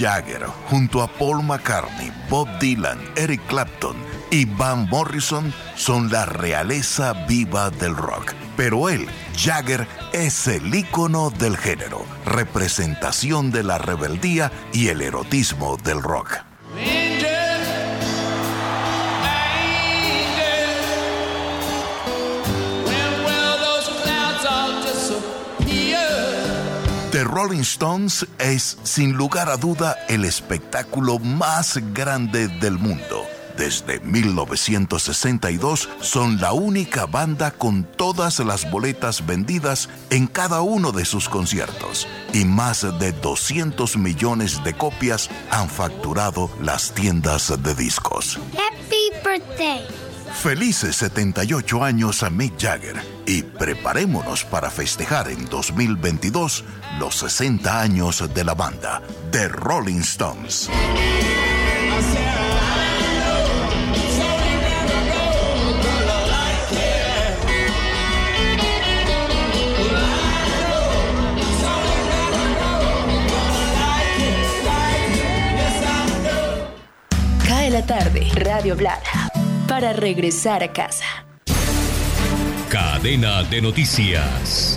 Speaker 24: Jagger junto a Paul McCartney, Bob Dylan, Eric Clapton y Van Morrison son la realeza viva del rock. Pero él, Jagger, es el ícono del género, representación de la rebeldía y el erotismo del rock. Rolling Stones es, sin lugar a duda, el espectáculo más grande del mundo. Desde 1962 son la única banda con todas las boletas vendidas en cada uno de sus conciertos y más de 200 millones de copias han facturado las tiendas de discos.
Speaker 25: Happy birthday.
Speaker 24: Felices 78 años a Mick Jagger y preparémonos para festejar en 2022 los 60 años de la banda, The Rolling Stones.
Speaker 7: Cae la tarde, Radio Blada, para regresar a casa.
Speaker 4: Cadena de noticias.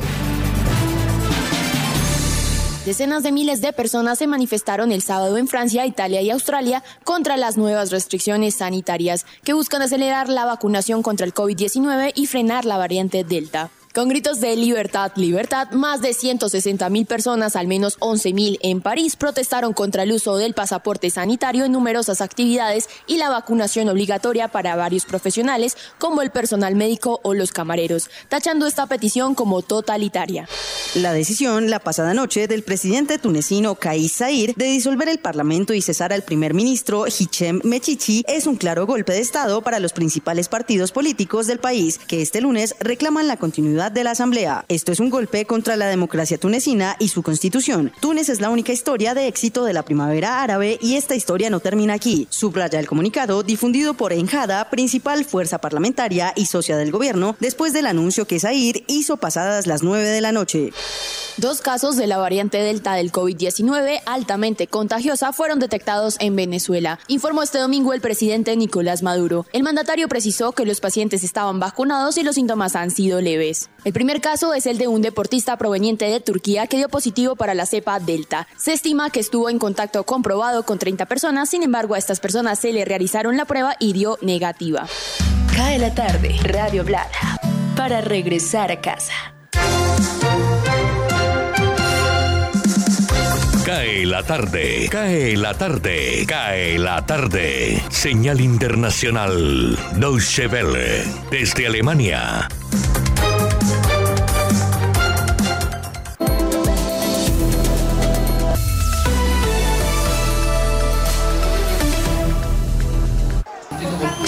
Speaker 26: Decenas de miles de personas se manifestaron el sábado en Francia, Italia y Australia contra las nuevas restricciones sanitarias que buscan acelerar la vacunación contra el COVID-19 y frenar la variante Delta. Con gritos de libertad, libertad, más de 160 mil personas, al menos 11 mil en París, protestaron contra el uso del pasaporte sanitario en numerosas actividades y la vacunación obligatoria para varios profesionales, como el personal médico o los camareros, tachando esta petición como totalitaria.
Speaker 27: La decisión la pasada noche del presidente tunecino Kais Saied de disolver el parlamento y cesar al primer ministro Hichem Mechichi es un claro golpe de Estado para los principales partidos políticos del país, que este lunes reclaman la continuidad de la Asamblea. Esto es un golpe contra la democracia tunecina y su constitución. Túnez es la única historia de éxito de la primavera árabe y esta historia no termina aquí. Subraya el comunicado difundido por Enjada, principal fuerza parlamentaria y socia del gobierno, después del anuncio que Zair hizo pasadas las 9 de la noche.
Speaker 26: Dos casos de la variante Delta del COVID-19 altamente contagiosa fueron detectados en Venezuela, informó este domingo el presidente Nicolás Maduro. El mandatario precisó que los pacientes estaban vacunados y los síntomas han sido leves. El primer caso es el de un deportista proveniente de Turquía que dio positivo para la cepa Delta. Se estima que estuvo en contacto comprobado con 30 personas, sin embargo a estas personas se le realizaron la prueba y dio negativa.
Speaker 7: Cae la tarde, Radio Blada, para regresar a casa.
Speaker 4: Cae la tarde, cae la tarde, cae la tarde. Señal internacional, Deutsche Welle, desde Alemania.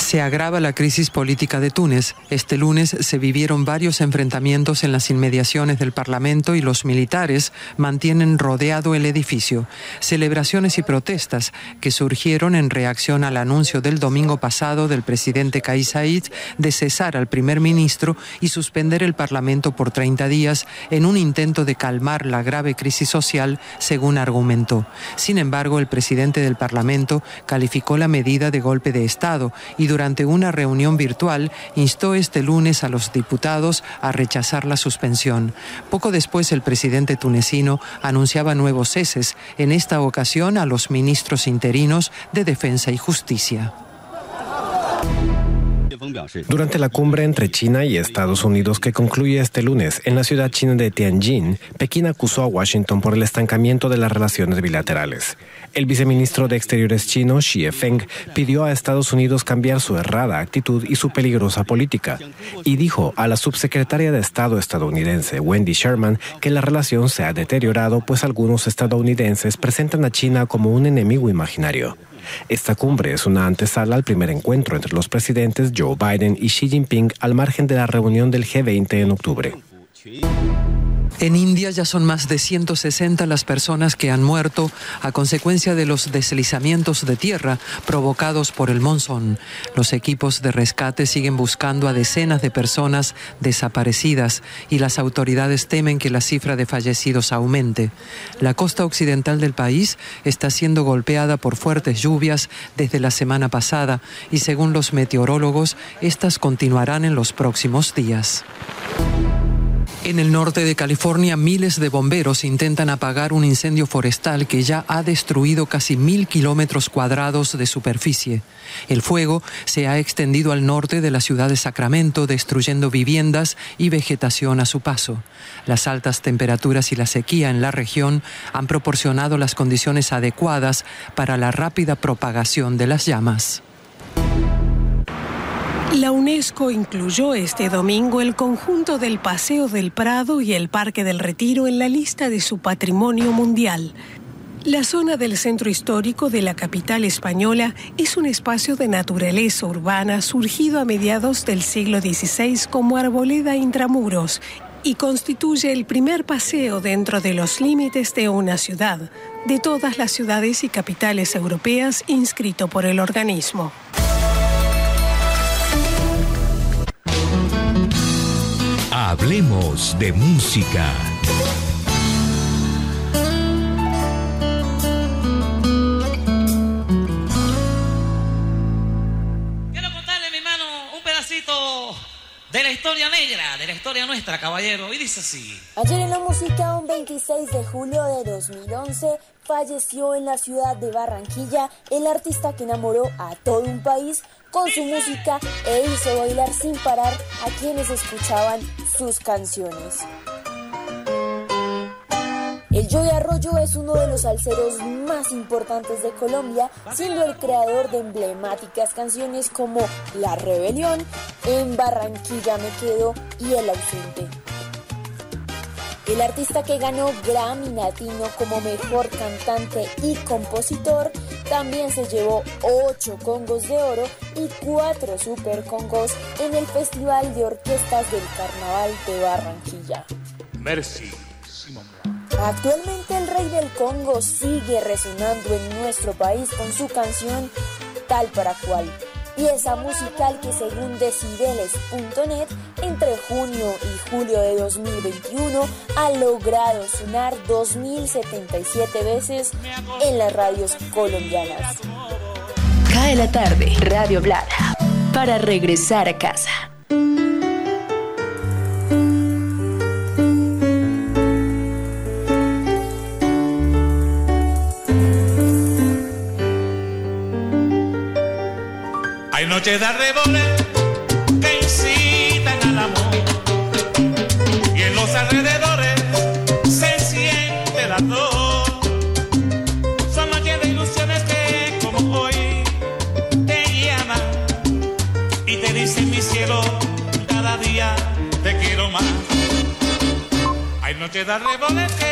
Speaker 28: Se agrava la crisis política de Túnez. Este lunes se vivieron varios enfrentamientos en las inmediaciones del Parlamento y los militares mantienen rodeado el edificio. Celebraciones y protestas que surgieron en reacción al anuncio del domingo pasado del presidente Kais Saied de cesar al primer ministro y suspender el Parlamento por 30 días en un intento de calmar la grave crisis social, según argumentó. Sin embargo, el presidente del Parlamento calificó la medida de golpe de Estado y durante una reunión virtual instó este lunes a los diputados a rechazar la suspensión. Poco después el presidente tunecino anunciaba nuevos ceses, en esta ocasión a los ministros interinos de Defensa y Justicia.
Speaker 29: Durante la cumbre entre China y Estados Unidos que concluye este lunes en la ciudad china de Tianjin, Pekín acusó a Washington por el estancamiento de las relaciones bilaterales. El viceministro de Exteriores chino, Xie Feng, pidió a Estados Unidos cambiar su errada actitud y su peligrosa política, y dijo a la subsecretaria de Estado estadounidense, Wendy Sherman, que la relación se ha deteriorado pues algunos estadounidenses presentan a China como un enemigo imaginario. Esta cumbre es una antesala al primer encuentro entre los presidentes Joe Biden y Xi Jinping al margen de la reunión del G20 en octubre.
Speaker 28: En India ya son más de 160 las personas que han muerto a consecuencia de los deslizamientos de tierra provocados por el monzón. Los equipos de rescate siguen buscando a decenas de personas desaparecidas y las autoridades temen que la cifra de fallecidos aumente. La costa occidental del país está siendo golpeada por fuertes lluvias desde la semana pasada y según los meteorólogos, estas continuarán en los próximos días. En el norte de California, miles de bomberos intentan apagar un incendio forestal que ya ha destruido casi mil kilómetros cuadrados de superficie. El fuego se ha extendido al norte de la ciudad de Sacramento, destruyendo viviendas y vegetación a su paso. Las altas temperaturas y la sequía en la región han proporcionado las condiciones adecuadas para la rápida propagación de las llamas.
Speaker 30: La UNESCO incluyó este domingo el conjunto del Paseo del Prado y el Parque del Retiro en la lista de su patrimonio mundial. La zona del centro histórico de la capital española es un espacio de naturaleza urbana surgido a mediados del siglo XVI como arboleda intramuros y constituye el primer paseo dentro de los límites de una ciudad, de todas las ciudades y capitales europeas inscrito por el organismo.
Speaker 4: Hablemos de música.
Speaker 31: Quiero contarle, mi hermano, un pedacito de la historia negra, de la historia nuestra, caballero. Y dice así.
Speaker 32: Ayer en la música, un 26 de julio de 2011, falleció en la ciudad de Barranquilla el artista que enamoró a todo un país con su música e hizo bailar sin parar a quienes escuchaban sus canciones. El Joey Arroyo es uno de los salseros más importantes de Colombia, siendo el creador de emblemáticas canciones como La Rebelión, En Barranquilla me quedo y El ausente. El artista que ganó Grammy Latino como mejor cantante y compositor también se llevó 8 congos de oro y 4 super congos en el Festival de Orquestas del Carnaval de Barranquilla.
Speaker 23: Merci.
Speaker 32: Actualmente el rey del Congo sigue resonando en nuestro país con su canción Tal para cual, pieza musical que según decibeles.net entre junio y julio de 2021 ha logrado sonar 2077 veces en las radios colombianas.
Speaker 7: Cae la tarde, Radio Blada, para regresar a casa.
Speaker 23: Hay noches de arreboles que incitan al amor y en los alrededores se siente el ardor. Son noches de ilusiones que como hoy te llaman y te dicen mi cielo cada día te quiero más. Hay noches de arreboles que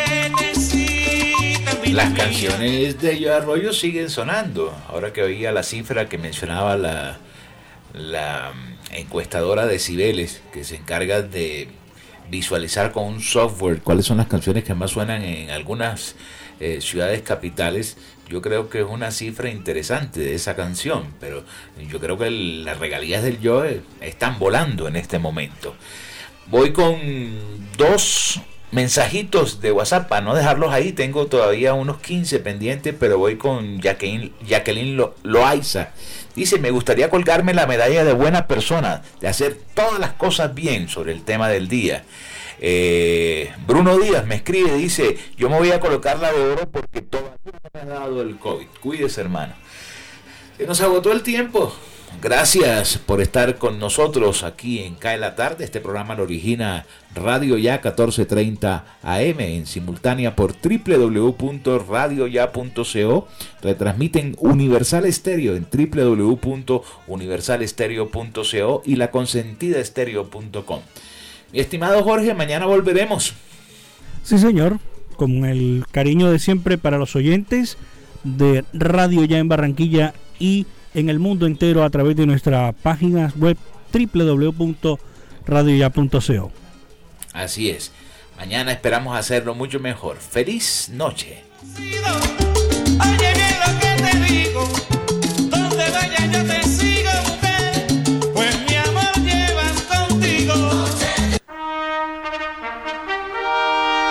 Speaker 6: Las canciones de Yo Arroyo siguen sonando. Ahora que oía la cifra que mencionaba la, la mm, encuestadora de Cibeles, que se encarga de visualizar con un software cuáles son las canciones que más suenan en algunas eh, ciudades capitales, yo creo que es una cifra interesante de esa canción, pero yo creo que el- las regalías del Yo eh, están volando en este momento. Voy con dos mensajitos de WhatsApp para no dejarlos ahí. Tengo todavía unos 15 pendientes, pero voy con Jacqueline, Jacqueline Lo- Loaiza. Dice, me gustaría colgarme la medalla de buena persona, de hacer todas las cosas bien sobre el tema del día. Eh, Bruno Díaz me escribe, dice, yo me voy a colocar la de oro porque todavía no me ha dado el COVID. Cuídese, hermano. Se nos agotó el tiempo. Gracias por estar con nosotros aquí en Cae la Tarde. Este programa lo origina Radio Ya 1430 AM en simultánea por www.radioya.co. Retransmiten Universal Estéreo en www.universalestereo.co y la consentidaestereo.com. Mi estimado Jorge, mañana volveremos.
Speaker 20: Sí, señor, con el cariño de siempre para los oyentes de Radio Ya en Barranquilla y en el mundo entero a través de nuestra página web www.radioya.co.
Speaker 6: Así es. Mañana esperamos hacerlo mucho mejor. Feliz noche.